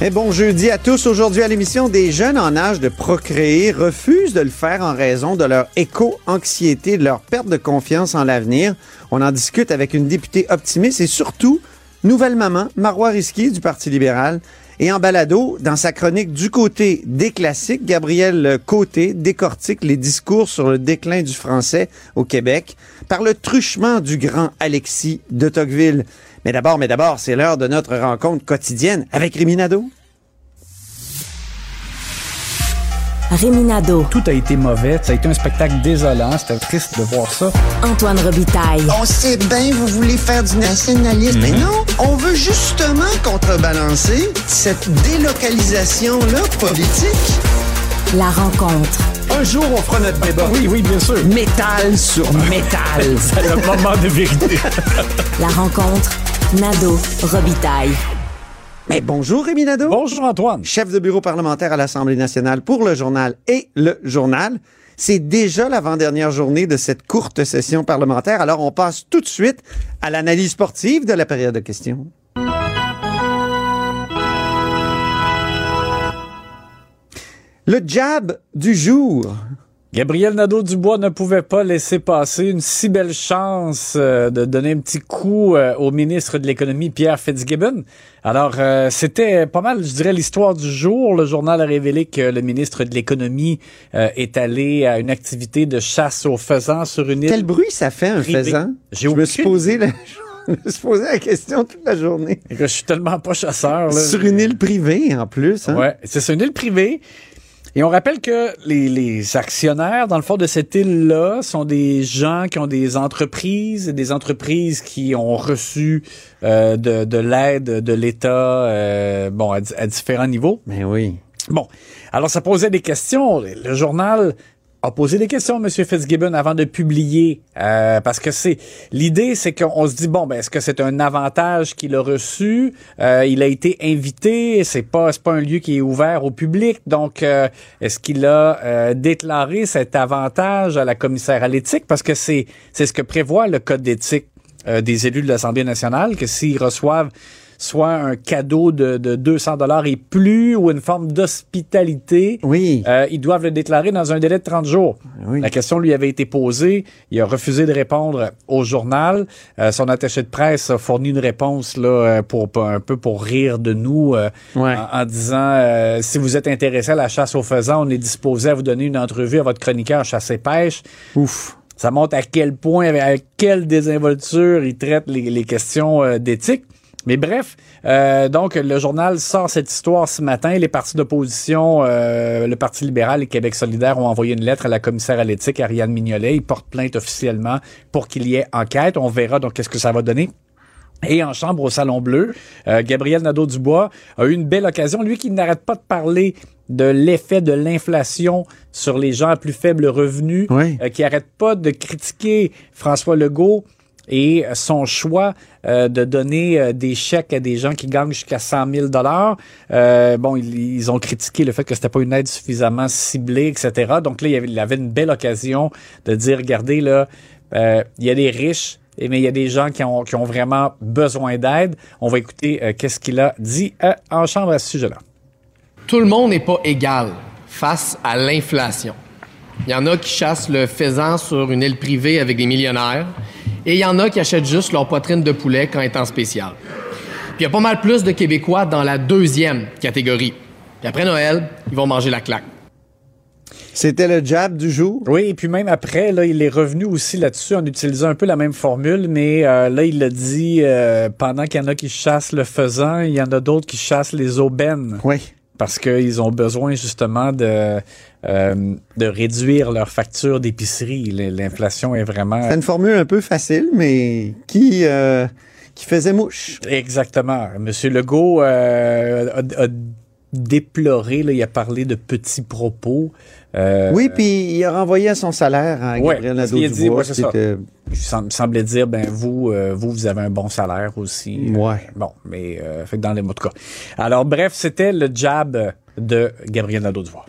Et bon jeudi à tous. Aujourd'hui à l'émission, des jeunes en âge de procréer refusent de le faire en raison de leur éco-anxiété, de leur perte de confiance en l'avenir. On en discute avec une députée optimiste et surtout, nouvelle maman, Marois Risky du Parti libéral. Et en balado, dans sa chronique du côté des classiques, Gabriel Côté décortique les discours sur le déclin du français au Québec par le truchement du grand Alexis de Tocqueville. Mais d'abord, mais d'abord, c'est l'heure de notre rencontre quotidienne avec Réminado. Réminado. Tout a été mauvais. Ça a été un spectacle désolant. C'était triste de voir ça. Antoine Robitaille. On sait bien, vous voulez faire du nationalisme. Mais non, on veut justement contrebalancer cette délocalisation-là politique. La rencontre. Un jour, on fera notre débat. Oui, oui, bien sûr. Métal sur métal. C'est le moment de vérité. La rencontre. Nado Robitaille. Mais bonjour, Rémi Nadeau. Bonjour, Antoine. Chef de bureau parlementaire à l'Assemblée nationale pour le journal et le journal. C'est déjà l'avant-dernière journée de cette courte session parlementaire. Alors, on passe tout de suite à l'analyse sportive de la période de questions. Le jab du jour. Gabriel Nadeau-Dubois ne pouvait pas laisser passer une si belle chance euh, de donner un petit coup euh, au ministre de l'Économie, Pierre Fitzgibbon. Alors, euh, c'était pas mal, je dirais, l'histoire du jour. Le journal a révélé que le ministre de l'Économie est allé à une activité de chasse aux faisans sur une île. Quel bruit ça fait, un privée. faisan? J'ai Je me suis aucune- posé la... je me suis posé la question toute la journée. Je suis tellement pas chasseur. Là. Sur une île privée, en plus. Hein? Ouais, c'est ça, une île privée. Et on rappelle que les, les actionnaires, dans le fond, de cette île-là, sont des gens qui ont des entreprises, des entreprises qui ont reçu euh, de, de l'aide de l'État, euh, bon, à, à différents niveaux. Mais oui. Bon, alors ça posait des questions. Le journal a posé des questions M. Fitzgibbon avant de publier, euh, parce que c'est l'idée, c'est qu'on se dit bon, ben est-ce que c'est un avantage qu'il a reçu? Euh, Il a été invité, c'est pas c'est pas un lieu qui est ouvert au public, donc euh, est-ce qu'il a euh, déclaré cet avantage à la commissaire à l'éthique? Parce que c'est c'est ce que prévoit le code d'éthique euh, des élus de l'Assemblée nationale, que s'ils reçoivent soit un cadeau de, de 200 dollars et plus ou une forme d'hospitalité, Oui. euh, ils doivent le déclarer dans un délai de 30 jours. Oui. La question lui avait été posée. Il a refusé de répondre au journal. Euh, son attaché de presse a fourni une réponse là euh, pour, pour- un peu pour rire de nous euh, Ouais. en, en disant euh, si vous êtes intéressé à la chasse aux faisans, on est disposé à vous donner une entrevue à votre chroniqueur chasse et pêche. Ouf. Ça montre à quel point, avec quelle désinvolture il traite les, les questions d'éthique. Mais bref, euh, donc le journal sort cette histoire ce matin. Les partis d'opposition, euh, le Parti libéral et Québec solidaire ont envoyé une lettre à la commissaire à l'éthique, Ariane Mignolet. Ils portent plainte officiellement pour qu'il y ait enquête. On verra donc qu'est-ce que ça va donner. Et en chambre au Salon Bleu, euh, Gabriel Nadeau-Dubois a eu une belle occasion. Lui qui n'arrête pas de parler de l'effet de l'inflation sur les gens à plus faible revenu, Oui. euh, qui arrête pas de critiquer François Legault et euh, son choix euh, de donner euh, des chèques à des gens qui gagnent jusqu'à 100 000 dollars. bon, ils, ils ont critiqué le fait que c'était pas une aide suffisamment ciblée, etc. Donc là, il avait, une belle occasion de dire, regardez là, euh, il y a des riches, mais il y a des gens qui ont, qui ont vraiment besoin d'aide. On va écouter euh, qu'est-ce qu'il a dit euh, en chambre à ce sujet-là. Tout le monde n'est pas égal face à l'inflation. Il y en a qui chassent le faisan sur une île privée avec des millionnaires et il y en a qui achètent juste leur poitrine de poulet quand elle est en spécial. Puis il y a pas mal plus de Québécois dans la deuxième catégorie. Puis après Noël, ils vont manger la claque. C'était le jab du jour? Oui, et puis même après, là, il est revenu aussi là-dessus en utilisant un peu la même formule, mais euh, là, il a dit euh, pendant qu'il y en a qui chassent le faisan, il y en a d'autres qui chassent les aubaines. Oui. Parce qu'ils ont besoin justement de, euh, de réduire leur facture d'épicerie. L'inflation est vraiment. C'est une formule un peu facile, mais qui, euh, qui faisait mouche. Exactement. Monsieur Legault euh, a, a déploré. Là, il a parlé de petits propos. Euh, Oui, puis il a renvoyé à son salaire à Ouais, Gabriel Nadeau-Dubois. ouais, il sem- semblait dire, ben vous, euh, vous, vous avez un bon salaire aussi. Ouais. Bon, mais euh, fait que dans les mots de cas. Alors bref, c'était le jab de Gabriel Nadeau-Dubois.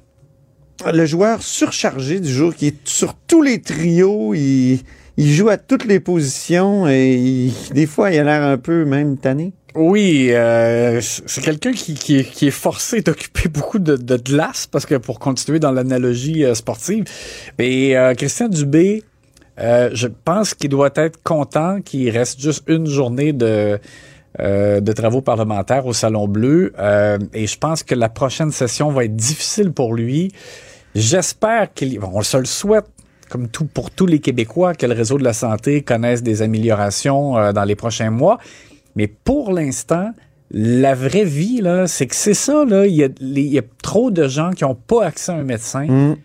Le joueur surchargé du jour qui est sur tous les trios, il, il joue à toutes les positions et il- des fois, il a l'air un peu même tanné. Oui, euh, c'est quelqu'un qui, qui, qui est forcé d'occuper beaucoup de, de glace parce que pour continuer dans l'analogie euh, sportive. Mais euh, Christian Dubé, euh, je pense qu'il doit être content qu'il reste juste une journée de euh, de travaux parlementaires au Salon Bleu. Euh, et je pense que la prochaine session va être difficile pour lui. J'espère qu'il... Bon, on se le souhaite, comme tout pour tous les Québécois, que le réseau de la santé connaisse des améliorations euh, dans les prochains mois. Mais pour l'instant, la vraie vie, là, c'est que c'est ça, là. Il y, a, les- il y a trop de gens qui n'ont pas accès à un médecin, Mm.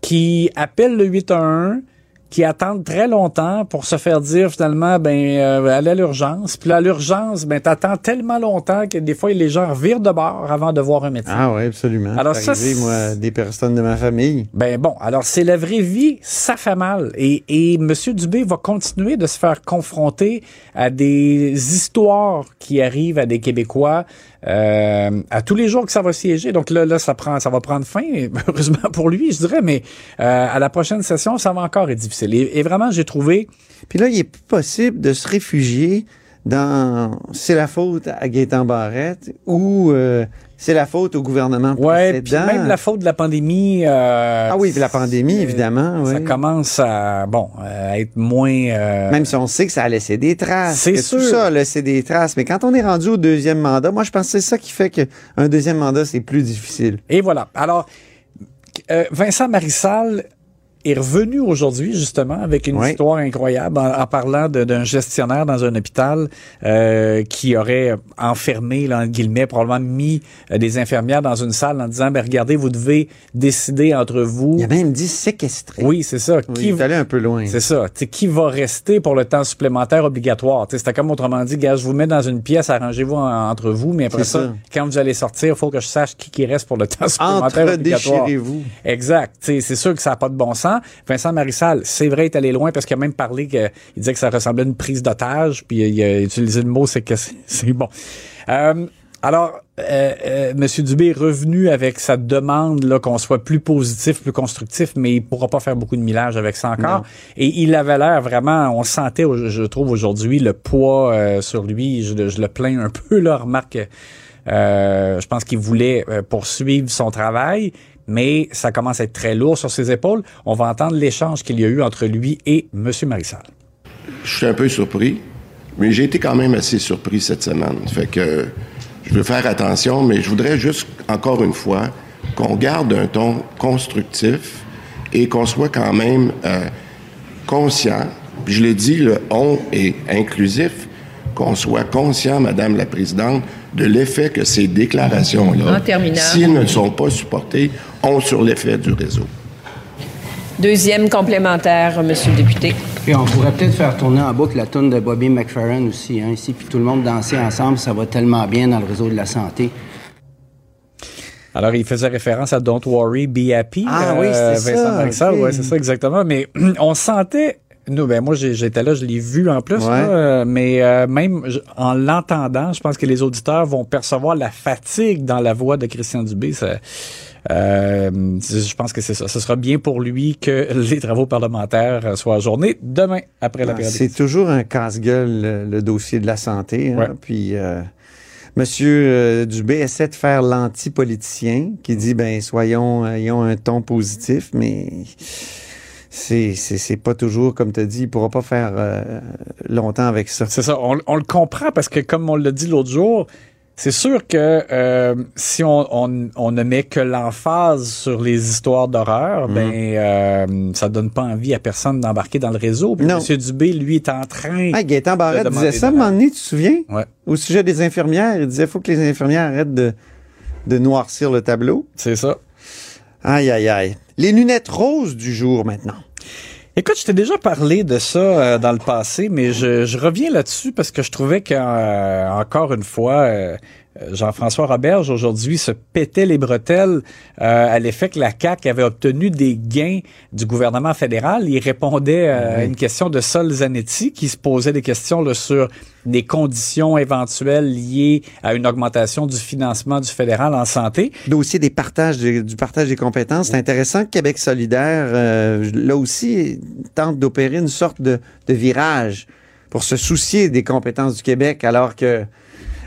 qui appellent le 811, qui attendent très longtemps pour se faire dire finalement, ben, euh, allez à l'urgence. Puis là, à l'urgence, ben, t'attends tellement longtemps que des fois, les gens virent de bord avant de voir un médecin. Ah oui, absolument. Alors ça, arrivé, moi, des personnes de ma famille. Ben bon, alors c'est la vraie vie, ça fait mal. Et, et M. Dubé va continuer de se faire confronter à des histoires qui arrivent à des Québécois euh, à tous les jours que ça va siéger. Donc là, là, ça prend, ça va prendre fin, heureusement pour lui, je dirais, mais euh, à la prochaine session, ça va encore être difficile. Et, et vraiment, j'ai trouvé Puis là, il est plus possible de se réfugier dans c'est la faute à Gaétan Barrette ou euh, c'est la faute au gouvernement Ouais, puis même la faute de la pandémie. euh, Ah oui, puis la pandémie, évidemment. Ça commence à bon à être moins. euh, Même si on sait que ça a laissé des traces. C'est sûr. Tout ça a laissé des traces. Mais quand on est rendu au deuxième mandat, moi, je pense que c'est ça qui fait qu'un deuxième mandat, c'est plus difficile. Et voilà. Alors, euh, Vincent Marissal est revenu aujourd'hui, justement, avec une histoire incroyable en, en parlant d'un gestionnaire dans un hôpital euh, qui aurait enfermé, là, entre guillemets, probablement mis euh, des infirmières dans une salle en disant, ben regardez, vous devez décider entre vous. Il a même dit séquestré. Oui, c'est ça. Oui, Qui il est allé un peu loin. c'est ça. Tu sais, qui va rester pour le temps supplémentaire obligatoire? C'était comme autrement dit, gars, je vous mets dans une pièce, arrangez-vous en- entre vous, mais après ça, ça. quand vous allez sortir, il faut que je sache qui, qui reste pour le temps supplémentaire Entre obligatoire. déchirez-vous. Exact. C'est sûr que ça n'a pas de bon sens. Vincent Marissal, c'est vrai, est allé loin parce qu'il a même parlé que, il disait que ça ressemblait à une prise d'otage, puis il a utilisé le mot, c'est que c'est bon. Euh, alors, euh, euh, M. Dubé est revenu avec sa demande là, qu'on soit plus positif, plus constructif, mais il pourra pas faire beaucoup de millage avec ça encore. Non. Et il avait l'air vraiment, on sentait, je trouve aujourd'hui, le poids euh, sur lui. Je, le- je le plains un peu, là, remarque. je pense qu'il voulait poursuivre son travail, mais ça commence à être très lourd sur ses épaules. On va entendre l'échange qu'il y a eu entre lui et M. Marissal. Je suis un peu surpris, mais j'ai été quand même assez surpris cette semaine. Fait que je veux faire attention, mais je voudrais juste, encore une fois, qu'on garde un ton constructif et qu'on soit quand même euh, conscient. Puis je le dis, le on est inclusif, qu'on soit conscient, Madame la Présidente, de l'effet que ces déclarations-là, s'ils ne sont pas supportés, ont sur l'effet du réseau. Deuxième complémentaire, Monsieur le député. Et on pourrait peut-être faire tourner en boucle la tourne de Bobby McFerrin aussi, hein, ici, puis tout le monde danser ensemble, ça va tellement bien dans le réseau de la santé. Alors, il faisait référence à Don't Worry, Be Happy. euh, Ah oui, c'était Vincent ça, ouais, c'est ça exactement. Mais on sentait, nous, ben moi j'étais là, je l'ai vu en plus, Ouais. là, euh, mais euh, même en l'entendant, je pense que les auditeurs vont percevoir la fatigue dans la voix de Christian Dubé. Ça, euh, je pense que c'est ça. Ce sera bien pour lui que les travaux parlementaires soient ajournés demain après la Ah, période. C'est toujours un casse-gueule, le, le dossier de la santé. hein. Puis, euh, Monsieur euh, Dubé essaie de faire l'anti-politicien qui dit, ben, soyons, euh, ayons un ton positif, mais c'est, c'est, c'est pas toujours, comme tu as dit, il pourra pas faire euh, longtemps avec ça. C'est ça, on, on le comprend parce que comme on l'a dit l'autre jour, c'est sûr que euh, si on, on, on ne met que l'emphase sur les histoires d'horreur, ben euh, ça donne pas envie à personne d'embarquer dans le réseau. Puis Non. M. Dubé, lui, est en train. Ah, Barrette de disait ça à un moment donné, tu te souviens? Ouais, Au sujet des infirmières, il disait, faut que les infirmières arrêtent de, de noircir le tableau. c'est ça. Aïe, aïe, aïe. Les lunettes roses du jour maintenant. Écoute, je t'ai déjà parlé de ça euh, dans le passé, mais je, je reviens là-dessus parce que je trouvais qu'encore une fois, euh, euh, Jean-François Roberge aujourd'hui se pétait les bretelles euh, à l'effet que la CAQ avait obtenu des gains du gouvernement fédéral. Il répondait euh, à une question de Sol Zanetti qui se posait des questions là, sur des conditions éventuelles liées à une augmentation du financement du fédéral en santé. Dossier des partages du partage des compétences. C'est intéressant que Québec solidaire, euh, là aussi, tente d'opérer une sorte de, de virage pour se soucier des compétences du Québec, alors que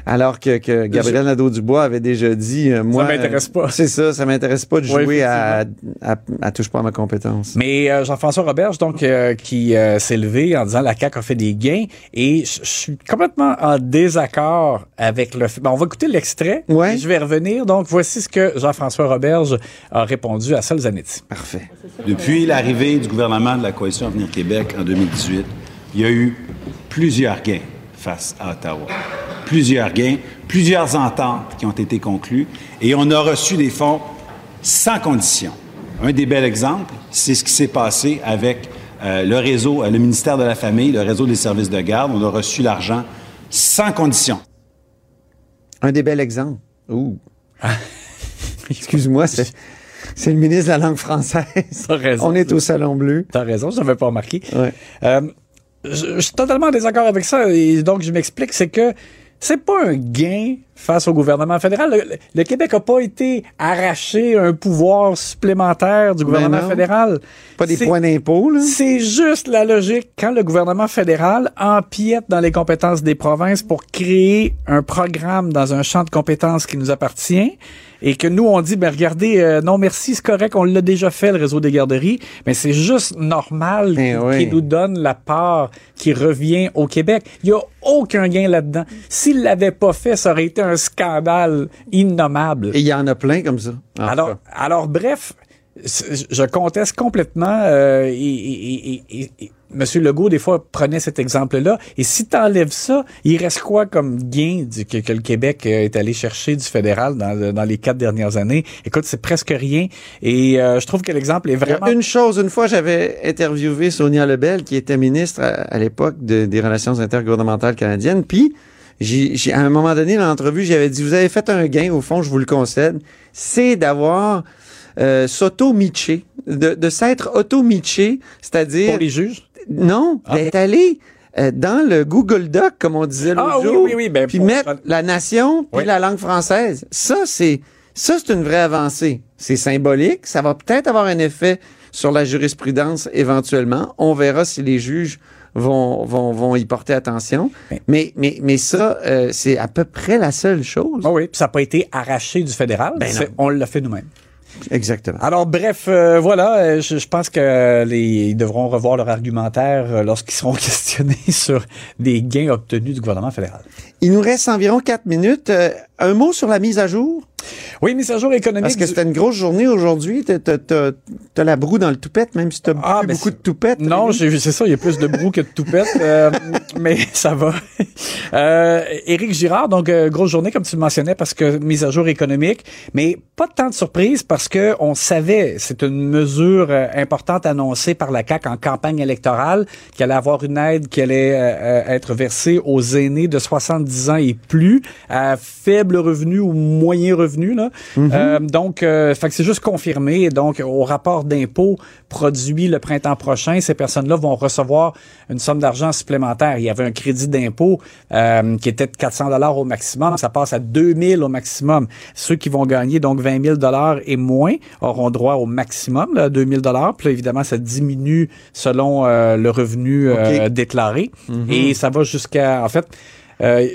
alors que, que Gabriel Nadeau-Dubois avait déjà dit, euh, moi... m'intéresse pas. C'est ça, ça m'intéresse pas de Ouais, jouer à, à, à touche pas à ma compétence. Mais euh, Jean-François Roberge, donc, euh, qui euh, s'est levé en disant la CAQ a fait des gains, et je je suis complètement en désaccord avec le fait. Ben, on va écouter l'extrait. Ouais. et Je vais revenir. Donc, voici ce que Jean-François Roberge a répondu à Sol Zanetti. Parfait. Depuis l'arrivée du gouvernement de la Coalition Avenir Québec en 2018, il y a eu plusieurs gains face à Ottawa. Plusieurs gains, plusieurs ententes qui ont été conclues et on a reçu des fonds sans condition. Un des bels exemples, c'est ce qui s'est passé avec euh, le réseau, euh, le ministère de la Famille, le réseau des services de garde. On a reçu l'argent sans condition. Un des bels exemples. Ouh. Excuse-moi, c'est c'est le ministre de la langue française. Raison. On est au Salon Bleu. T'as raison, je n'avais pas remarqué. Ouais. Euh, je, je suis totalement en désaccord avec ça. Et donc, je m'explique, c'est que c'est pas un gain face au gouvernement fédéral. Le, le Québec n'a pas été arraché un pouvoir supplémentaire du gouvernement non. fédéral. Pas des points d'impôt, là. C'est juste la logique quand le gouvernement fédéral empiète dans les compétences des provinces pour créer un programme dans un champ de compétences qui nous appartient et que nous on dit ben regardez euh, non merci c'est correct on l'a déjà fait le réseau des garderies mais c'est juste normal Eh qu'il oui. qu'il nous donne la part qui revient au Québec il y a aucun gain là-dedans s'il l'avait pas fait ça aurait été un scandale innommable Et il y en a plein comme ça. Alors, cas. alors bref, je conteste complètement. euh, et, et- et- et- et M. Legault, des fois, prenait cet exemple-là. Et si tu enlèves ça, il reste quoi comme gain du- que, que le Québec euh, est allé chercher du fédéral dans, dans les quatre dernières années? Écoute, c'est presque rien. Et euh, je trouve que l'exemple est vraiment... une chose, une fois, j'avais interviewé Sonia Lebel, qui était ministre à, à l'époque de- des Relations intergouvernementales canadiennes, puis j'ai, j'ai- à un moment donné, dans l'entrevue, j'avais dit, vous avez fait un gain, au fond, je vous le concède, c'est d'avoir euh, s'auto-mitché, de, de s'être auto-mitché, c'est-à-dire... Pour les juges? Non, Ah. d'être allé euh, dans le Google Doc, comme on disait l'autre Ah oui, jour, oui, oui, ben, puis pour- mettre la nation puis la langue française. Ça, c'est ça, c'est une vraie avancée. C'est symbolique. Ça va peut-être avoir un effet sur la jurisprudence éventuellement. On verra si les juges vont, vont, vont y porter attention. Mais, mais, mais ça, euh, c'est à peu près la seule chose. Ah oui, puis ça n'a pas été arraché du fédéral. Ben on l'a fait nous-mêmes. Exactement. Alors bref, euh, voilà, euh, je, je pense que les, ils devront revoir leur argumentaire euh, lorsqu'ils seront questionnés sur des gains obtenus du gouvernement fédéral. Il nous reste environ quatre minutes. Euh, un mot sur la mise à jour? Oui, mise à jour économique. Parce que du- c'était une grosse journée aujourd'hui. T'as, t'as- t'as- t'as la broue dans le toupette, même si t'as Ah, ben beaucoup de toupette. Non, j'ai vu, c'est ça, il y a plus de brou que de toupette, euh, mais ça va. Euh, Éric Girard, donc euh, grosse journée comme tu le mentionnais parce que mise à jour économique, mais pas tant de surprise parce que on savait, c'est une mesure euh, importante annoncée par la CAQ en campagne électorale, qu'il allait avoir une aide qui allait euh, être versée aux aînés de 70 ans et plus, à faible revenu ou moyen revenu là. Euh, donc, euh, c'est juste confirmé. Donc, au rapport d'impôt produit le printemps prochain, ces personnes-là vont recevoir une somme d'argent supplémentaire. Il y avait un crédit d'impôt euh, qui était de 400 dollars au maximum. Ça passe à 2000 au maximum. Ceux qui vont gagner donc 20 000 dollars et moins auront droit au maximum, là, 2000 dollars. Puis là, évidemment, ça diminue selon le revenu déclaré. Et ça va jusqu'à, en fait, euh,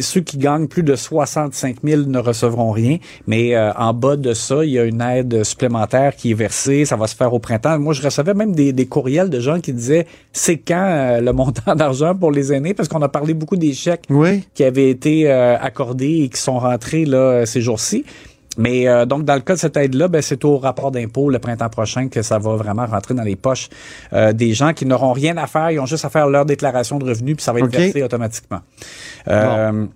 ceux qui gagnent plus de 65 000 ne recevront rien, mais euh, en bas de ça, il y a une aide supplémentaire qui est versée. Ça va se faire au printemps. Moi, je recevais même des, des courriels de gens qui disaient c'est quand euh, le montant d'argent pour les aînés, parce qu'on a parlé beaucoup des chèques Oui. qui avaient été euh, accordés et qui sont rentrés là ces jours-ci. Mais euh, donc, dans le cas de cette aide-là, ben, c'est au rapport d'impôt le printemps prochain que ça va vraiment rentrer dans les poches euh, des gens qui n'auront rien à faire. Ils ont juste à faire leur déclaration de revenus, puis ça va être versé automatiquement. Euh,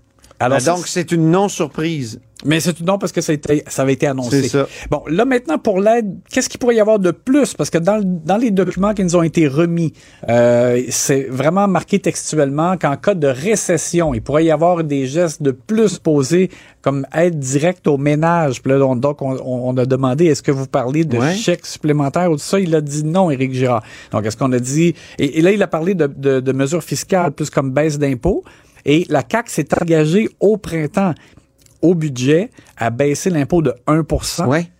Alors, Ah, donc, c'est une non-surprise. Mais c'est non parce que ça, a été- ça avait été annoncé. C'est ça. Bon, là maintenant pour l'aide, qu'est-ce qu'il pourrait y avoir de plus? Parce que dans, dans les documents qui nous ont été remis, euh, c'est vraiment marqué textuellement qu'en cas de récession, il pourrait y avoir des gestes de plus posés comme aide directe au ménage. Puis là, on- donc on, on- on a demandé est-ce que vous parlez de Ouais. chèques supplémentaires ou tout ça? Il a dit non, Éric Girard. Donc est-ce qu'on a dit et, et là il a parlé de, de- de mesures fiscales plus comme baisse d'impôts. Et la CAC s'est engagée au printemps au budget à baisser l'impôt de 1 Ouais.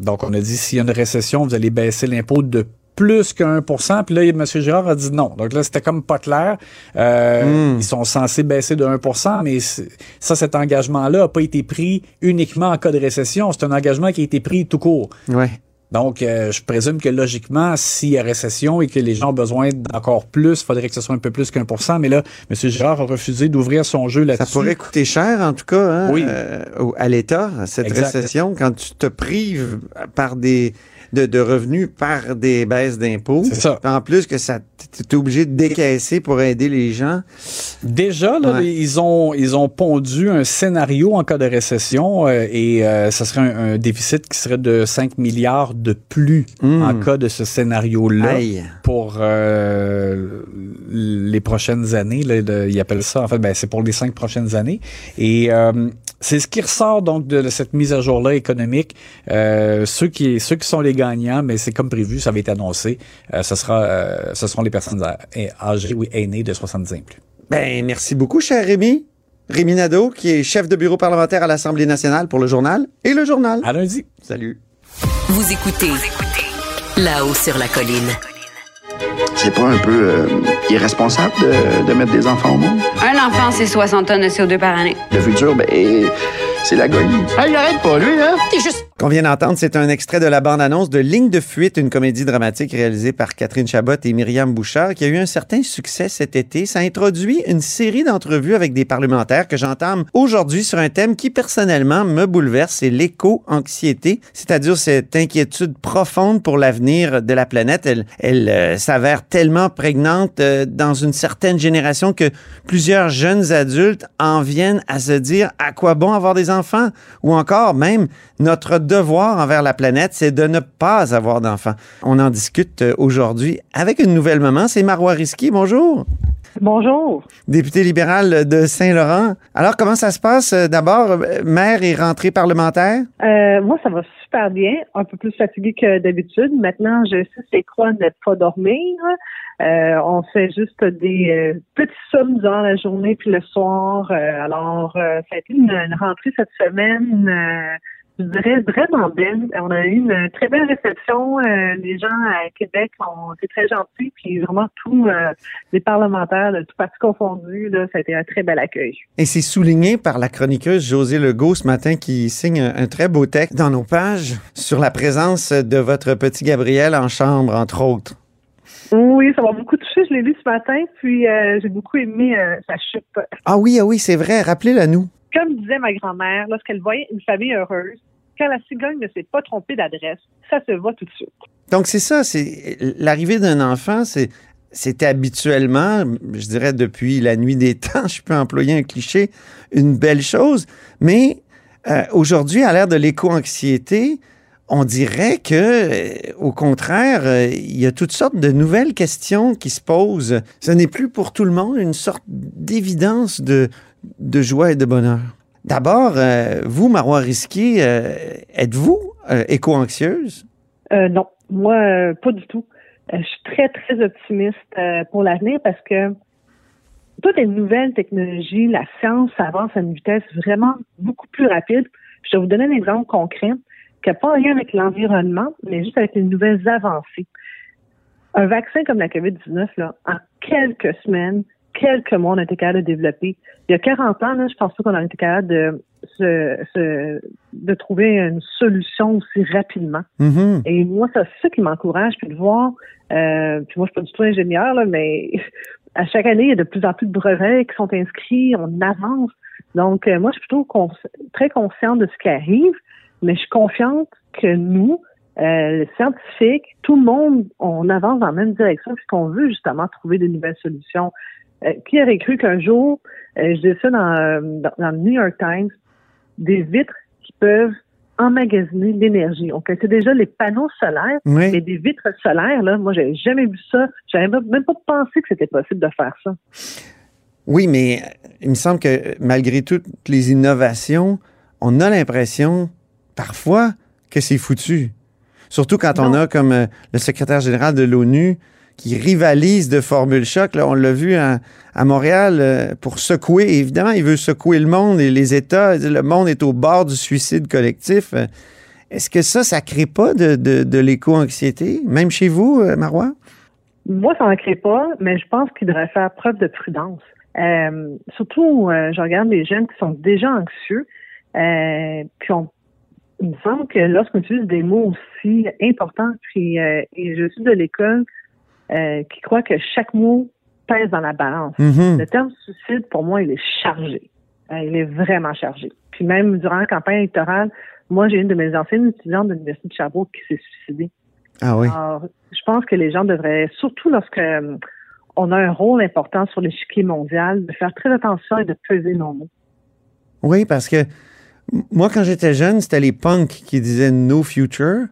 Donc, on a dit, s'il y a une récession, vous allez baisser l'impôt de plus que 1% Puis là, M. Girard a dit non. Donc là, c'était comme pas clair. Euh, Ils sont censés baisser de 1% mais ça, cet engagement-là n'a pas été pris uniquement en cas de récession. C'est un engagement qui a été pris tout court. Ouais. Donc, euh, je présume que logiquement, s'il y a récession et que les gens ont besoin d'encore plus, il faudrait que ce soit un peu plus qu'un pour cent. Mais là, M. Girard a refusé d'ouvrir son jeu Ça là-dessus. pourrait coûter cher, en tout cas, hein, Oui. euh, à l'État, cette Exact. récession, quand tu te prives par des de, de revenus par des baisses d'impôts. C'est ça. En plus que ça, t'es obligé de décaisser pour aider les gens. Déjà, là, Ouais. ils ont ils ont pondu un scénario en cas de récession euh, et euh, ça serait un, un déficit qui serait de 5 milliards de plus en cas de ce scénario-là Aïe. pour euh, les prochaines années. Là, de- ils appellent ça, en fait, ben, c'est pour les cinq prochaines années. Et euh, c'est ce qui ressort donc de cette mise à jour-là économique. Euh, ceux qui ceux qui sont les gagnants, mais c'est comme prévu, ça avait été annoncé. Euh, ce sera euh, ce seront les personnes âgées ou aînées de 70 ans et plus. Ben, merci beaucoup, cher Rémi. Rémi Nadeau, qui est chef de bureau parlementaire à l'Assemblée nationale pour le journal et le journal. À lundi. Salut. Vous écoutez là-haut sur la colline. C'est pas un peu euh, irresponsable de, de mettre des enfants au monde? Un enfant, c'est 60 tonnes de CO2 par année. Le futur, ben, c'est l'agonie. Ah, il arrête pas, lui, hein? T'es juste... Qu'on vient d'entendre, c'est un extrait de la bande-annonce de Ligne de fuite, une comédie dramatique réalisée par Catherine Chabot et Myriam Bouchard, qui a eu un certain succès cet été. Ça introduit une série d'entrevues avec des parlementaires que j'entame aujourd'hui sur un thème qui, personnellement, me bouleverse, c'est l'éco-anxiété, c'est-à-dire cette inquiétude profonde pour l'avenir de la planète. Elle, euh, s'avère tellement prégnante euh, dans une certaine génération que plusieurs jeunes adultes en viennent à se dire à quoi bon avoir des enfants ou encore même notre devoir envers la planète, c'est de ne pas avoir d'enfants. On en discute euh, aujourd'hui avec une nouvelle maman, c'est Marois Risky. Bonjour. Bonjour. Députée libérale de Saint-Laurent. Alors, comment ça se passe? Euh, D'abord, euh, maire et rentrée parlementaire? Euh, moi, ça va super bien. Un peu plus fatiguée que d'habitude. Maintenant, je sais c'est quoi ne pas dormir. Euh, on fait juste des euh, petits sommes durant la journée puis le soir. Alors, ça a été une, une rentrée cette semaine. Je dirais vraiment belle. On a eu une très belle réception. Euh, les gens à Québec ont été très gentils, puis vraiment tous euh, les parlementaires de tout parti confondu, là, ça a été un très bel accueil. Et c'est souligné par la chroniqueuse José Legault ce matin qui signe un, un très beau texte dans nos pages sur la présence de votre petit Gabriel en chambre, entre autres. Oui, ça m'a beaucoup touché. Je l'ai lu ce matin, puis euh, j'ai beaucoup aimé sa chute. Ah oui, ah oui, c'est vrai. Rappelez-le nous. Comme disait ma grand-mère, lorsqu'elle voyait une famille heureuse, la cigogne ne s'est pas trompée d'adresse, ça se voit tout de suite. Donc c'est ça, c'est l'arrivée d'un enfant, c'est c'était habituellement, je dirais depuis la nuit des temps, je peux employer un cliché, une belle chose, mais euh, aujourd'hui, à l'ère de l'éco-anxiété, on dirait que, euh, au contraire, euh, il y a toutes sortes de nouvelles questions qui se posent. Ce n'est plus pour tout le monde une sorte d'évidence de, de joie et de bonheur. D'abord, euh, vous, Marois Risky, euh, êtes-vous euh, éco-anxieuse? Non, moi, pas du tout. Je suis très, très optimiste pour l'avenir parce que toutes les nouvelles technologies, la science avance à une vitesse vraiment beaucoup plus rapide. Je vais vous donner un exemple concret qui n'a pas rien avec l'environnement, mais juste avec les nouvelles avancées. Un vaccin comme la COVID-19, là, en quelques semaines, quelques mois, on a été capable de développer. Il y a 40 ans, là, je pense pas qu'on a été capable de, se, se- de trouver une solution aussi rapidement. Mhm. Et moi, c'est ça qui m'encourage, puis de voir, euh, puis moi, je suis pas du tout ingénieur, là, mais à chaque année, il y a de plus en plus de brevets qui sont inscrits, on avance. Donc, euh, moi, je suis plutôt très consciente de ce qui arrive, mais je suis confiante que nous, euh, les scientifiques, tout le monde, on avance dans la même direction, puisqu'on veut justement trouver des nouvelles solutions. Euh, qui aurait cru qu'un jour, euh, je dis ça dans, dans, dans le New York Times, des vitres qui peuvent emmagasiner l'énergie. On connaissait déjà les panneaux solaires, Oui. mais des vitres solaires, là, moi, j'avais jamais vu ça. J'avais même même pas pensé que c'était possible de faire ça. Oui, mais euh, il me semble que malgré toutes les innovations, on a l'impression parfois que c'est foutu. Surtout quand on a comme euh, le secrétaire général de l'ONU qui rivalise de formules choc. Là, on l'a vu à, Montréal euh, pour secouer. Évidemment, il veut secouer le monde et les États. Le monde est au bord du suicide collectif. Euh, Est-ce que ça, ça crée pas de, l'éco-anxiété, même chez vous, euh, Marois? Moi, ça n'en crée pas, mais je pense qu'il devrait faire preuve de prudence. Surtout, je regarde les jeunes qui sont déjà anxieux, puis on, il me semble que lorsqu'on utilise des mots aussi importants, puis et je suis de l'école euh, qui croit que chaque mot pèse dans la balance. Mhm. Le terme suicide, pour moi, il est chargé. Euh, il est vraiment chargé. Puis même durant la campagne électorale, moi, j'ai une de mes anciennes étudiantes de l'Université de Sherbrooke qui s'est suicidée. Ah oui. Alors, je pense que les gens devraient, surtout lorsque euh, on a un rôle important sur l'échiquier mondial, de faire très attention et de peser nos mots. Oui, parce que moi, quand j'étais jeune, c'était les punks qui disaient no future,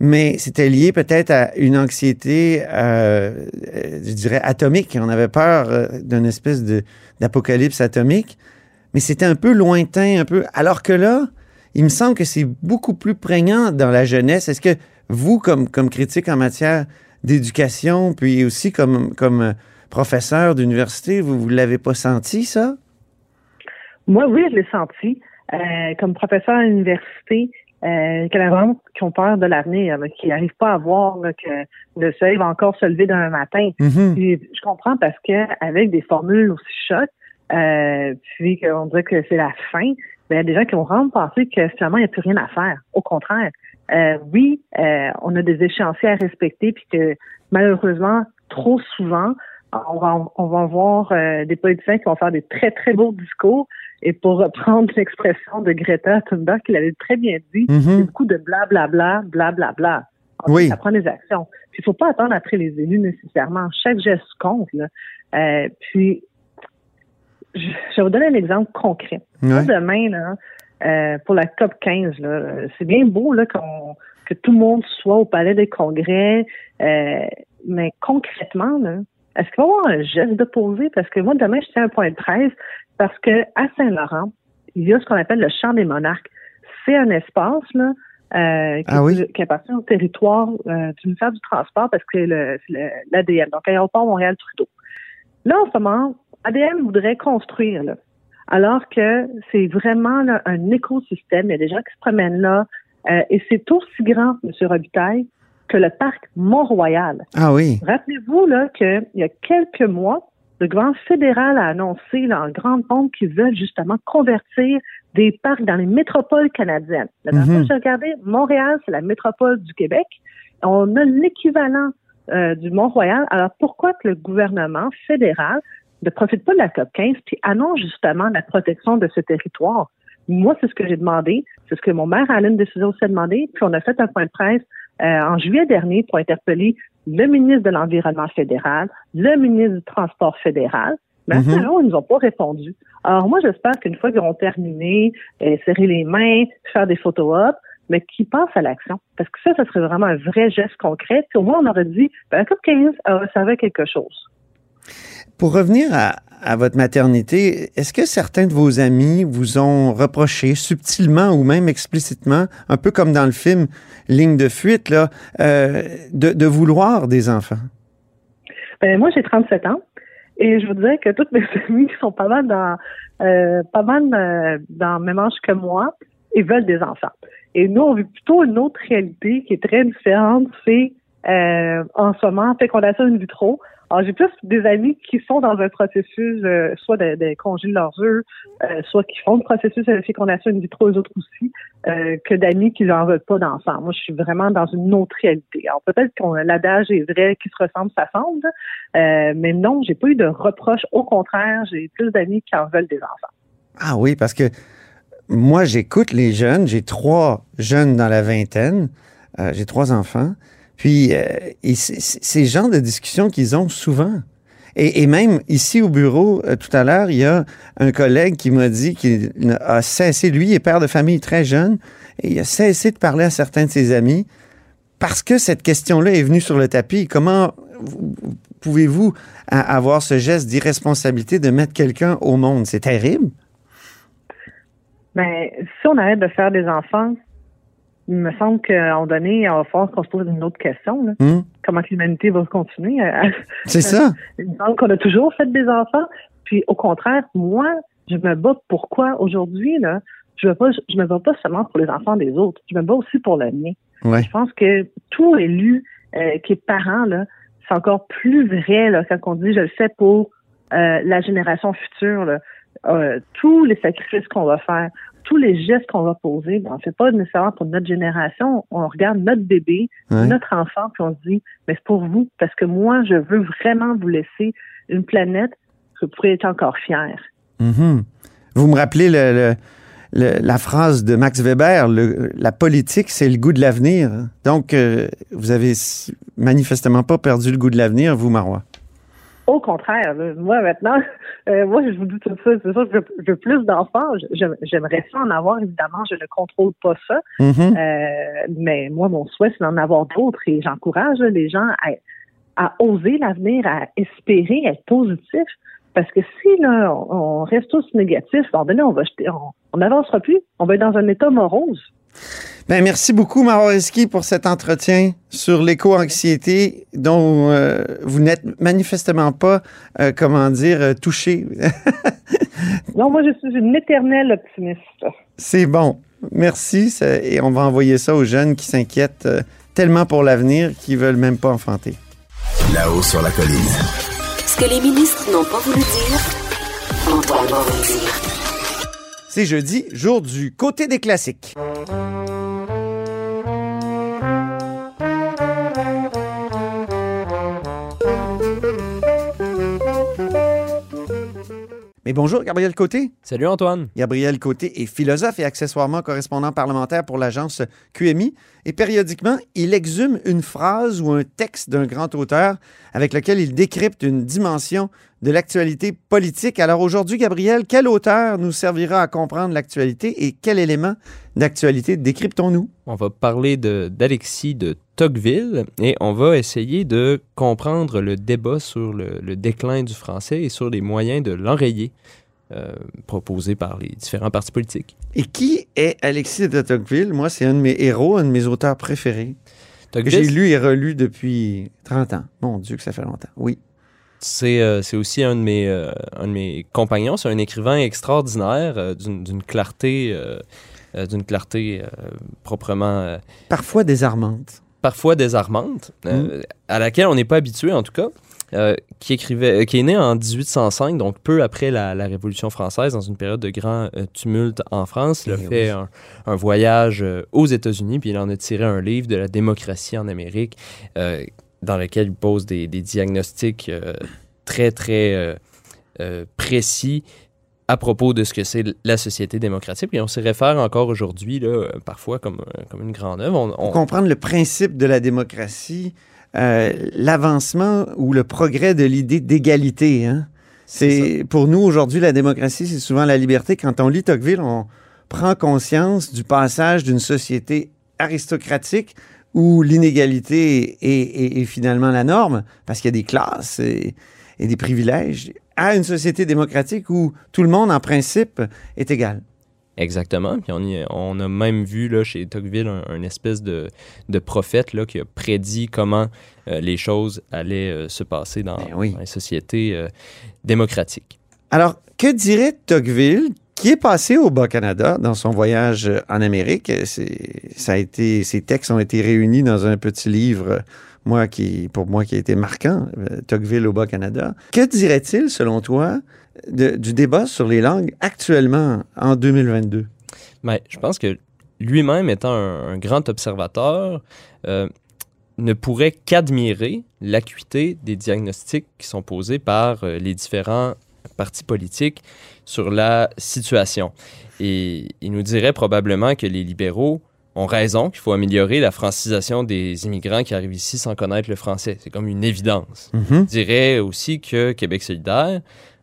mais c'était lié peut-être à une anxiété, euh, je dirais, atomique. On avait peur euh, d'une espèce d'apocalypse atomique, mais c'était un peu lointain, un peu. Alors que là, il me semble que c'est beaucoup plus prégnant dans la jeunesse. Est-ce que vous, comme, critique en matière d'éducation, puis aussi comme, euh, professeur d'université, vous ne l'avez pas senti, ça? Moi, oui, je l'ai senti. Comme professeur à l'université, euh, qu'il y en a vraiment qui ont peur de l'avenir, qui n'arrivent pas à voir là, que le soleil va encore se lever demain matin. Mhm. Puis, je comprends parce que avec des formules aussi chocs, euh, puis qu'on dirait que c'est la fin, ben, il y a des gens qui vont vraiment penser que finalement, il n'y a plus rien à faire. Au contraire, euh, oui, euh, on a des échéanciers à respecter, puis que malheureusement, trop souvent, on va, on va voir euh, des politiciens qui vont faire des très, très beaux discours. Et pour reprendre l'expression de Greta Thunberg, qui l'avait très bien dit, Mhm. c'est beaucoup de blablabla, blablabla. Ensuite, Oui. Ça prend des actions. Puis il faut pas attendre après les élus nécessairement. Chaque geste compte. Là. Euh, puis, je, je vais vous donner un exemple concret. Ouais. Demain, là, euh, pour la COP 15, là, euh, c'est bien beau là, que tout le monde soit au palais des congrès, euh, mais concrètement, là, est-ce qu'il va y avoir un geste de poser? Parce que moi, demain, je tiens un point de presse parce que à Saint-Laurent, il y a ce qu'on appelle le champ des monarques. C'est un espace là, euh, qui, Ah oui? qui appartient au territoire euh, du ministère du Transport parce que c'est l'ADM, donc Aéroport Montréal-Trudeau. Là, en ce moment, ADM voudrait construire, là, alors que c'est vraiment là, un écosystème. Il y a des gens qui se promènent là, euh, et c'est aussi grand, M. Robitaille, que le parc Mont-Royal. Ah oui. Rappelez-vous là qu'il y a quelques mois, le gouvernement fédéral a annoncé là, en grande pompe qu'ils veulent justement convertir des parcs dans les métropoles canadiennes. La dernière fois que j'ai regardé, Montréal, c'est la métropole du Québec. On a l'équivalent euh, du Mont-Royal. Alors pourquoi que le gouvernement fédéral ne profite pas de la COP 15 puis annonce justement la protection de ce territoire? Moi, c'est ce que j'ai demandé. C'est ce que mon maire Alain aussi a demandé. Puis on a fait un point de presse euh, en juillet dernier pour interpeller le ministre de l'Environnement fédéral, le ministre du Transport fédéral. Mais à ce Mhm. moment, ils nous ont pas répondu. Alors moi, j'espère qu'une fois qu'ils auront terminé, euh, serrer les mains, faire des photos op, mais qu'ils passent à l'action. Parce que ça, ça serait vraiment un vrai geste concret. Puis au moins, on aurait dit, ben, la COP 15 a servi quelque chose. Pour revenir à, votre maternité, est-ce que certains de vos amis vous ont reproché subtilement ou même explicitement, un peu comme dans le film Ligne de fuite, là, euh, de, vouloir des enfants? Ben, moi, j'ai 37 ans. Et je vous dirais que toutes mes amies sont pas mal dans euh, pas mal euh, dans le même âge que moi et veulent des enfants. Et nous, on vit plutôt une autre réalité qui est très différente. C'est en ce moment fécondation in vitro. Alors, j'ai plus des amis qui sont dans un processus, euh, soit de, de congé de leurs œufs, euh, soit qui font le processus de fécondation in vitro, eux autres aussi, euh, que d'amis qui n'en veulent pas d'enfants. Moi, je suis vraiment dans une autre réalité. Alors, peut-être que l'adage est vrai, qui se ressemble, ça semble, euh, mais non, j'ai pas eu de reproches. Au contraire, j'ai plus d'amis qui en veulent des enfants. Ah oui, parce que moi, j'écoute les jeunes. J'ai trois jeunes dans la vingtaine. J'ai trois enfants. Puis, euh, et c'est c'est- c'est le genre de discussion qu'ils ont souvent. Et, même ici au bureau, euh, tout à l'heure, il y a un collègue qui m'a dit qu'il a cessé, lui, il est père de famille très jeune, et il a cessé de parler à certains de ses amis parce que cette question-là est venue sur le tapis. Comment vous- pouvez-vous avoir ce geste d'irresponsabilité de mettre quelqu'un au monde? C'est terrible. Ben, si on arrête de faire des enfants, il me semble qu'à un moment donné, il va falloir qu'on se pose une autre question. là. Hmm? Comment l'humanité va continuer? à- C'est ça. Il me semble qu'on a toujours fait des enfants. Puis au contraire, moi, je me bats pourquoi aujourd'hui, là, je me, bats, je me bats pas seulement pour les enfants des autres, je me bats aussi pour le mien. Ouais. Je pense que tout élu euh, qui est parent, là, c'est encore plus vrai là, quand on dit je le fais pour euh, la génération future. Là. Euh, tous les sacrifices qu'on va faire, tous les gestes qu'on va poser, ben, on ne fait pas nécessairement pour notre génération. On regarde notre bébé, Ouais. notre enfant, puis on se dit, mais c'est pour vous, parce que moi, je veux vraiment vous laisser une planète que vous pourrez être encore fiers. Mhm. Vous me rappelez le- le- le- la phrase de Max Weber, le- la politique, c'est le goût de l'avenir. Donc, euh, vous avez manifestement pas perdu le goût de l'avenir, vous, Marois. Au contraire, là, moi maintenant, euh, moi je vous dis tout ça, c'est sûr que je veux, je veux plus d'enfants. J'aimerais ça en avoir, évidemment, je ne contrôle pas ça. Mhm. Euh, mais moi, mon souhait, c'est d'en avoir d'autres et j'encourage les gens à, à oser l'avenir, à espérer, à être positif. Parce que si là, on, on reste tous négatifs, à un moment donné, on va jeter, on n'avancera plus. On va être dans un état morose. Ben, merci beaucoup, Maroreski, pour cet entretien sur l'éco-anxiété dont euh, vous n'êtes manifestement pas, euh, comment dire, euh, touché. Non, moi, je suis une éternelle optimiste. C'est bon. Merci. ça- et on va envoyer ça aux jeunes qui s'inquiètent euh, tellement pour l'avenir qu'ils veulent même pas enfanter. Là-haut sur la colline. Ce que les ministres n'ont pas voulu dire, va vous le dire. C'est jeudi, jour du côté des classiques. Mais bonjour, Gabriel Côté. Salut Antoine. Gabriel Côté est philosophe et accessoirement correspondant parlementaire pour l'agence QMI. Et périodiquement, il exhume une phrase ou un texte d'un grand auteur avec lequel il décrypte une dimension de l'actualité politique. Alors aujourd'hui, Gabriel, quel auteur nous servira à comprendre l'actualité et quel élément d'actualité décryptons-nous? On va parler d'Alexis de Tocqueville et on va essayer de comprendre le débat sur le, le déclin du français et sur les moyens de l'enrayer euh, proposés par les différents partis politiques. Et qui est Alexis de Tocqueville? Moi, c'est un de mes héros, un de mes auteurs préférés. Que j'ai lu et relu depuis 30 ans. Mon Dieu, que ça fait longtemps. Oui. C'est euh, c'est aussi un de, mes, euh, un de mes compagnons. C'est un écrivain extraordinaire euh, d'une clarté, d'une clarté proprement... Parfois désarmante. parfois désarmante, Mm. à laquelle on n'est pas habitué en tout cas, euh, qui, écrivait, euh, qui est né en 1805, donc peu après la, la Révolution française, dans une période de grand euh, tumulte en France. Il a Eh fait oui. un, un voyage aux États-Unis, puis il en a tiré un livre de la démocratie en Amérique, dans lequel il pose des, des diagnostics euh, très, très euh, euh, précis à propos de ce que c'est la société démocratique. Et on s'y réfère encore aujourd'hui, là, parfois, comme, comme une grande œuvre. On- on- Pour comprendre le principe de la démocratie, euh, l'avancement ou le progrès de l'idée d'égalité. Hein? C'est pour nous aujourd'hui la démocratie, c'est souvent la liberté. Quand on lit Tocqueville, on prend conscience du passage d'une société aristocratique où l'inégalité est, est- est finalement la norme, parce qu'il y a des classes et, et des privilèges, à une société démocratique où tout le monde, en principe, est égal. Exactement. Puis on, y- on a même vu là, chez Tocqueville un, un espèce de, de prophète là, qui a prédit comment euh, les choses allaient euh, se passer dans, Ben oui. dans les sociétés euh, démocratiques. Alors, que dirait Tocqueville, qui est passé au Bas-Canada dans son voyage en Amérique? Ça a été, ces textes ont été réunis dans un petit livre, moi, qui, pour moi, qui a été marquant, euh, Tocqueville au Bas-Canada. Que dirait-il, selon toi, du débat sur les langues actuellement en 2022? Mais je pense que lui-même, étant un, un grand observateur, euh, ne pourrait qu'admirer l'acuité des diagnostics qui sont posés par euh, les différents partis politiques sur la situation. Et il nous dirait probablement que les libéraux ont raison qu'il faut améliorer la francisation des immigrants qui arrivent ici sans connaître le français. C'est comme une évidence. Mhm. Je dirais aussi que Québec solidaire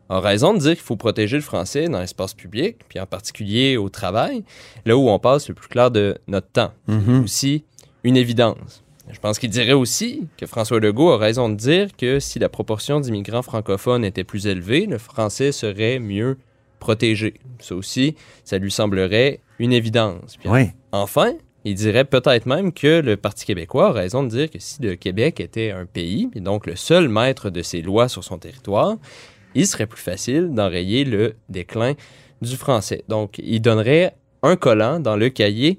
a raison de dire qu'il faut protéger le français dans l'espace public, puis en particulier au travail, là où on passe le plus clair de notre temps. Mhm. Aussi une évidence. Je pense qu'il dirait aussi que François Legault a raison de dire que si la proportion d'immigrants francophones était plus élevée, le français serait mieux protégé. Ça aussi, ça lui semblerait une évidence. Puis Oui. Enfin, il dirait peut-être même que le Parti québécois a raison de dire que si le Québec était un pays, et donc le seul maître de ses lois sur son territoire, il serait plus facile d'enrayer le déclin du français. Donc, il donnerait un collant dans le cahier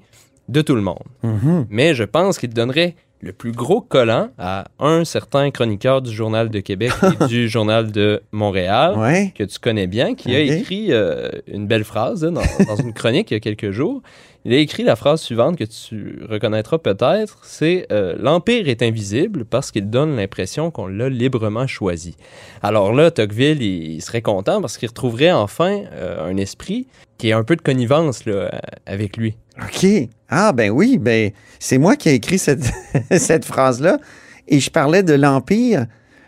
de tout le monde. Mhm. Mais je pense qu'il donnerait le plus gros collant à un certain chroniqueur du Journal de Québec et du Journal de Montréal, Ouais. que tu connais bien, qui a écrit euh, une belle phrase hein, dans, dans une chronique il y a quelques jours. Il a écrit la phrase suivante que tu reconnaîtras peut-être, c'est euh, L'Empire est invisible parce qu'il donne l'impression qu'on l'a librement choisi ». Alors là, Tocqueville, il, serait content parce qu'il retrouverait enfin euh, un esprit qui est un peu de connivence là, euh, avec lui. OK. Ah, ben oui, ben c'est moi qui ai écrit cette, cette phrase-là. Et je parlais de l'Empire,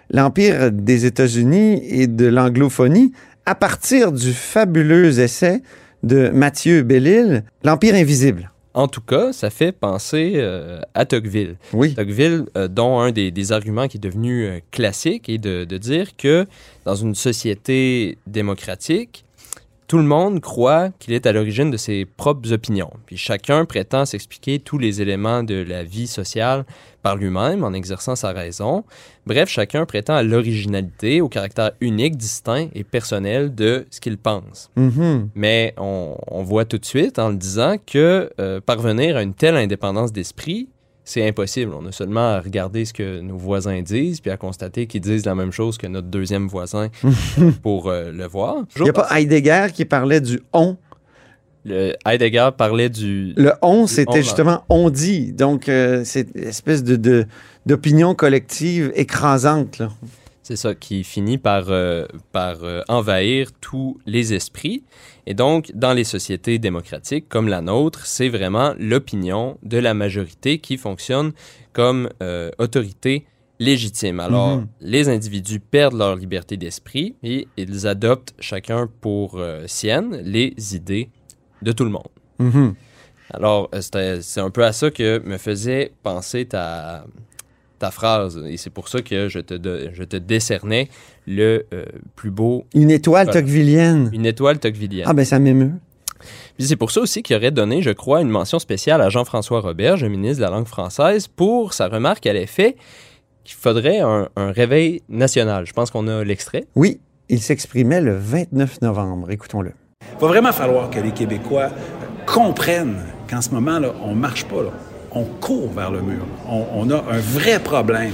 l'Empire des États-Unis et de l'anglophonie à partir du fabuleux essai de Mathieu Bellil, L'Empire invisible. En tout cas, ça fait penser euh, à Tocqueville. Oui. Tocqueville, euh, dont un des, des arguments qui est devenu euh, classique est de, de dire que dans une société démocratique, tout le monde croit qu'il est à l'origine de ses propres opinions. Puis chacun prétend s'expliquer tous les éléments de la vie sociale par lui-même en exerçant sa raison. Bref, chacun prétend à l'originalité, au caractère unique, distinct et personnel de ce qu'il pense. Mhm. Mais on, on voit tout de suite en le disant que euh, parvenir à une telle indépendance d'esprit, c'est impossible. On a seulement à regarder ce que nos voisins disent, puis à constater qu'ils disent la même chose que notre deuxième voisin pour euh, le voir. Il n'y a pas Heidegger qui parlait du on. Le Heidegger parlait du... Le on, c'était justement on dit. Donc, euh, c'est une espèce de, de- d'opinion collective écrasante. Là. C'est ça qui finit par, euh, par euh, envahir tous les esprits. Et donc, dans les sociétés démocratiques comme la nôtre, c'est vraiment l'opinion de la majorité qui fonctionne comme euh, autorité légitime. Alors, Mhm. les individus perdent leur liberté d'esprit et ils adoptent chacun pour sienne les idées de tout le monde. Mhm. Alors, c'est un peu à ça que me faisait penser ta, ta phrase. Et c'est pour ça que je te, de- je te décernais le euh, plus beau... Une étoile Voilà. tocquevillienne. Une étoile tocquevillienne. Ah, ben ça m'émeut. Puis c'est pour ça aussi qu'il aurait donné, je crois, une mention spéciale à Jean-François Roberge, le ministre de la langue française, pour sa remarque à l'effet qu'il faudrait un, un réveil national. Je pense qu'on a l'extrait. Oui, il s'exprimait le 29 novembre. Écoutons-le. Il va vraiment falloir que les Québécois comprennent qu'en ce moment, là, on marche pas. Là. On court vers le mur. On, a un vrai problème.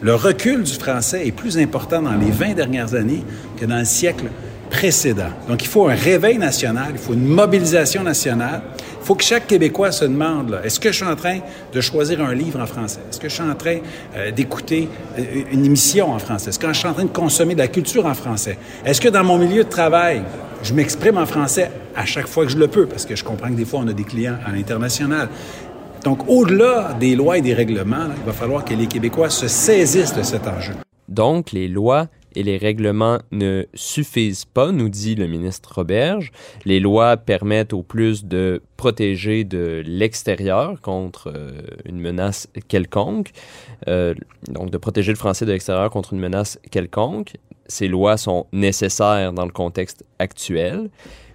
Le recul du français est plus important dans les 20 dernières années que dans le siècle précédent. Donc, il faut un réveil national, il faut une mobilisation nationale. Il faut que chaque Québécois se demande, est-ce que je suis en train de choisir un livre en français? Est-ce que je suis en train euh, d'écouter euh, une émission en français? Est-ce que je suis en train de consommer de la culture en français? Est-ce que dans mon milieu de travail, je m'exprime en français à chaque fois que je le peux? Parce que je comprends que des fois, on a des clients à l'international. Donc, au-delà des lois et des règlements, il va falloir que les Québécois se saisissent de cet enjeu. Donc, les lois et les règlements ne suffisent pas, nous dit le ministre Roberge. Les lois permettent au plus de protéger de l'extérieur contre euh, une menace quelconque, euh, donc de protéger le français de l'extérieur contre une menace quelconque. Ces lois sont nécessaires dans le contexte actuel,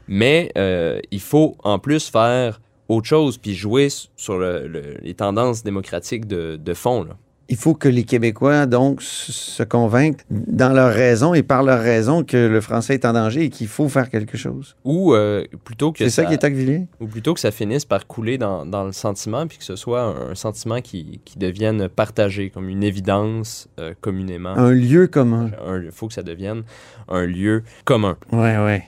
mais euh, il faut en plus faire autre chose, puis jouer sur le- le- les tendances démocratiques de, de fond. Là. Il faut que les Québécois, donc, se convainquent dans leur raison et par leur raison que le français est en danger et qu'il faut faire quelque chose. Ou euh, plutôt que C'est ça qui est Tocquevillien? Ou plutôt que ça finisse par couler dans, dans le sentiment, puis que ce soit un, un sentiment qui, qui devienne partagé, comme une évidence euh, communément. Un lieu commun. Il faut que ça devienne un lieu commun. Ouais, ouais.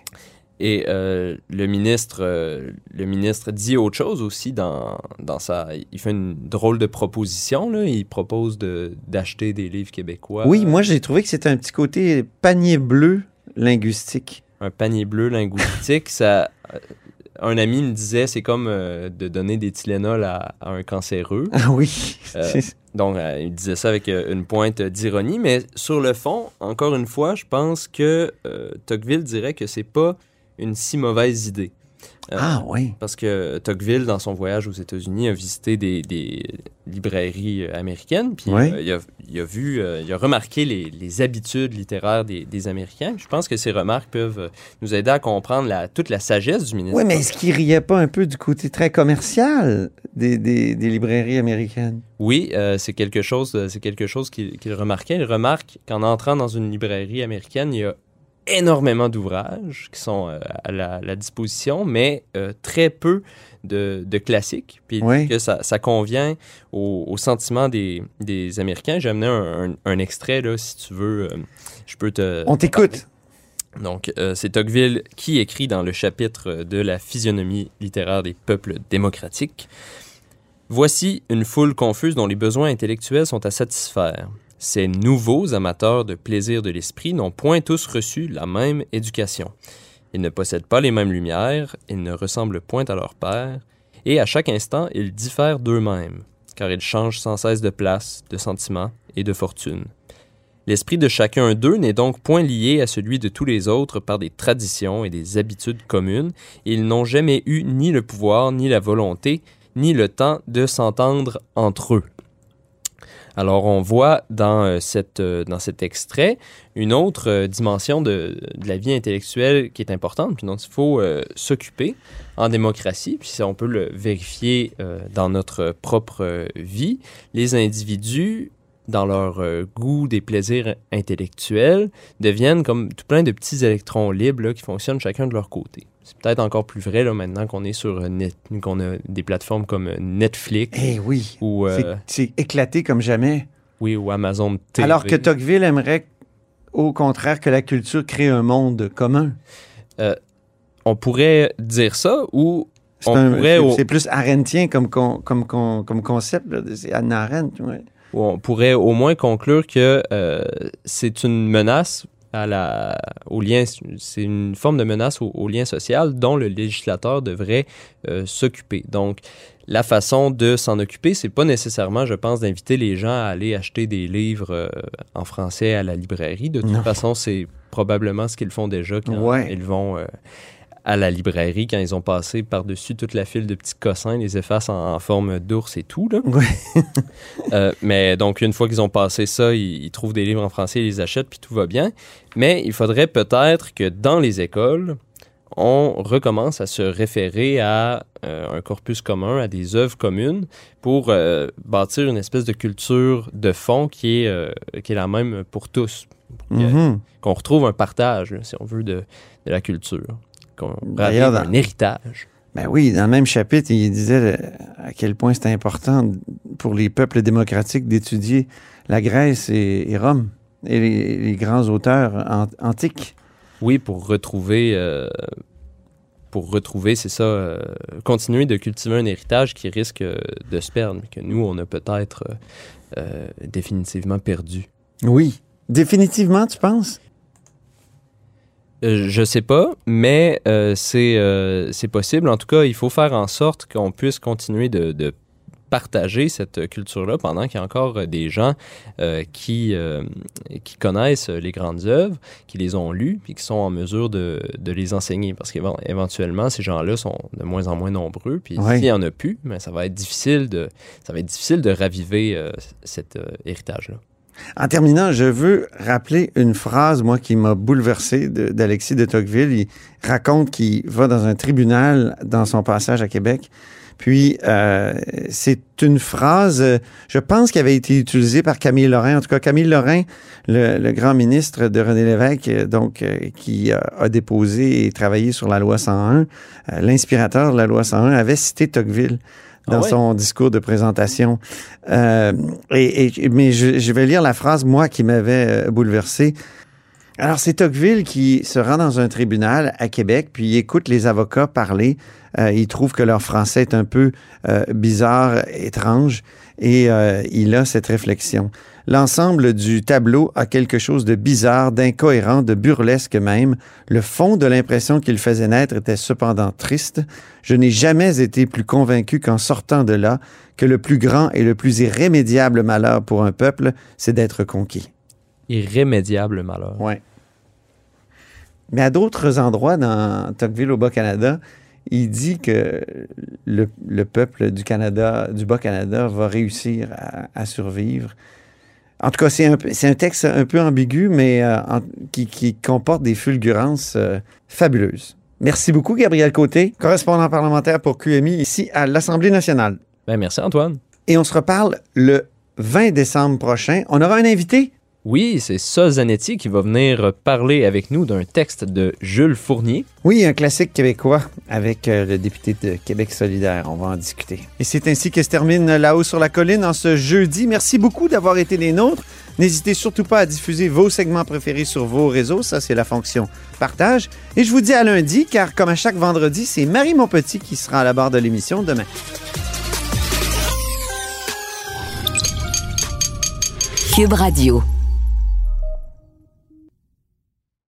Et euh, le ministre, euh, le ministre dit autre chose aussi dans, dans sa. Il fait une drôle de proposition. Là. Il propose de, d'acheter des livres québécois. Oui, moi, j'ai trouvé que c'était un petit côté panier bleu linguistique. Un panier bleu linguistique. ça, euh, un ami me disait, c'est comme euh, de donner des Tylenol à, à un cancéreux. Ah oui. Donc, il disait ça avec une pointe d'ironie, mais sur le fond, encore une fois, je pense que Tocqueville dirait que c'est pas une si mauvaise idée. Euh, Ah oui. Parce que Tocqueville, dans son voyage aux États-Unis, a visité des, des librairies euh, américaines, puis Oui. euh, il, a, il a vu, euh, il a remarqué les, les habitudes littéraires des, des Américains. Je pense que ces remarques peuvent nous aider à comprendre la, toute la sagesse du ministre. Oui, mais est-ce qu'il riait pas un peu du côté très commercial des, librairies américaines? Oui, c'est quelque chose, c'est quelque chose qu'il qu'il remarquait. Il remarque qu'en entrant dans une librairie américaine, il y a énormément d'ouvrages qui sont euh, à la, la disposition, mais euh, très peu de, de classiques. Puis Oui. que ça, ça convient au, au sentiment des, des Américains. J'ai amené un, un- un extrait, là, si tu veux. euh, je peux te... On t'écoute. Donc, c'est Tocqueville qui écrit dans le chapitre de la physionomie littéraire des peuples démocratiques. Voici une foule confuse dont les besoins intellectuels sont à satisfaire. Ces nouveaux amateurs de plaisir de l'esprit n'ont point tous reçu la même éducation. Ils ne possèdent pas les mêmes lumières, ils ne ressemblent point à leur père, et à chaque instant ils diffèrent d'eux-mêmes, car ils changent sans cesse de place, de sentiment et de fortune. L'esprit de chacun d'eux n'est donc point lié à celui de tous les autres par des traditions et des habitudes communes, et ils n'ont jamais eu ni le pouvoir, ni la volonté, ni le temps de s'entendre entre eux. Alors on voit dans, euh, cette, euh, dans cet extrait une autre euh, dimension de, de la vie intellectuelle qui est importante, puis dont il faut s'occuper en démocratie, puis on peut le vérifier dans notre propre vie. Les individus dans leur euh, goût des plaisirs intellectuels, deviennent comme tout plein de petits électrons libres là, qui fonctionnent chacun de leur côté. C'est peut-être encore plus vrai là, maintenant qu'on est sur euh, net, qu'on a des plateformes comme euh, Netflix Eh oui. ou, euh, C'est- C'est éclaté comme jamais. oui, ou Amazon TV. Alors que Tocqueville aimerait, au contraire, que la culture crée un monde commun. Euh, on pourrait dire ça ou C'est un- pourrait... c'est- au- c'est plus arendtien comme, con- comme, con- comme concept. là. C'est Anna Arendt. ouais. Où on pourrait au moins conclure que euh, c'est une menace à la, au lien, c'est une forme de menace au, au lien social dont le législateur devrait euh, s'occuper. Donc, la façon de s'en occuper, c'est pas nécessairement, je pense, d'inviter les gens à aller acheter des livres euh, en français à la librairie. De toute Non. façon, c'est probablement ce qu'ils font déjà quand Ouais. ils vont à la librairie, quand ils ont passé par-dessus toute la file de petits cossins, les effaces en, en forme d'ours et tout. Là. Euh, mais donc, une fois qu'ils ont passé ça, ils, ils trouvent des livres en français, ils les achètent, puis tout va bien. Mais il faudrait peut-être que dans les écoles, on recommence à se référer à euh, un corpus commun, à des œuvres communes, pour euh, bâtir une espèce de culture de fond qui est, qui est la même pour tous. Mhm. Qu'on retrouve un partage, si on veut, de, de la culture. Qu'on D'ailleurs, ravive dans- un héritage. Ben oui, dans le même chapitre, il disait euh, à quel point c'est important pour les peuples démocratiques d'étudier la Grèce et, et Rome et les, les grands auteurs an- antiques. Oui, pour retrouver, euh, pour retrouver, c'est ça, euh, continuer de cultiver un héritage qui risque euh, de se perdre, mais que nous, on a peut-être euh, euh, définitivement perdu. Oui. Définitivement, tu penses? Euh, je sais pas, mais euh, c'est euh, c'est possible. En tout cas, il faut faire en sorte qu'on puisse continuer de, de partager cette culture-là pendant qu'il y a encore des gens euh, qui, qui connaissent les grandes œuvres, qui les ont lues, puis qui sont en mesure de, de les enseigner. Parce qu'éventuellement, ces gens-là sont de moins en moins nombreux. Puis s'il y en a plus, mais ça va être difficile de, ça va être difficile de raviver cet héritage-là. En terminant, je veux rappeler une phrase, moi, qui m'a bouleversé d'Alexis de Tocqueville. Il raconte qu'il va dans un tribunal dans son passage à Québec. Puis, euh, c'est une phrase, je pense, qui avait été utilisée par Camille Lorrain. En tout cas, Camille Lorrain, le, grand ministre de René Lévesque, euh, donc, euh, qui a, déposé et travaillé sur la loi 101, euh, l'inspirateur de la loi 101, avait cité Tocqueville Ah dans ouais? son discours de présentation. Euh, et, et- mais je, je vais lire la phrase, moi, qui m'avait euh, bouleversé. Alors, c'est Tocqueville qui se rend dans un tribunal à Québec, puis il écoute les avocats parler. Euh, il trouve que leur français est un peu euh, bizarre, étrange, et euh, il a cette réflexion. L'ensemble du tableau a quelque chose de bizarre, d'incohérent, de burlesque même. Le fond de l'impression qu'il faisait naître était cependant triste. Je n'ai jamais été plus convaincu qu'en sortant de là, que le plus grand et le plus irrémédiable malheur pour un peuple, c'est d'être conquis. Irrémédiable malheur. Oui. Mais à d'autres endroits dans Tocqueville au Bas-Canada, il dit que le, le, peuple du Canada, du Bas-Canada, va réussir à, à, survivre. En tout cas, c'est un, un, texte un peu ambigu, mais euh, en, qui, qui, comporte des fulgurances euh, fabuleuses. Merci beaucoup, Gabriel Côté, correspondant parlementaire pour QMI ici à l'Assemblée nationale. Ben, merci, Antoine. Et on se reparle le 20 décembre prochain. On aura un invité. Oui, c'est Sol Zanetti qui va venir parler avec nous d'un texte de Jules Fournier. Oui, un classique québécois avec euh, le député de Québec solidaire. On va en discuter. Et c'est ainsi que se termine là-haut sur la colline en ce jeudi. Merci beaucoup d'avoir été les nôtres. N'hésitez surtout pas à diffuser vos segments préférés sur vos réseaux. Ça, c'est la fonction partage. Et je vous dis à lundi, car comme à chaque vendredi, c'est Marie Monpetit qui sera à la barre de l'émission demain. Cube Radio.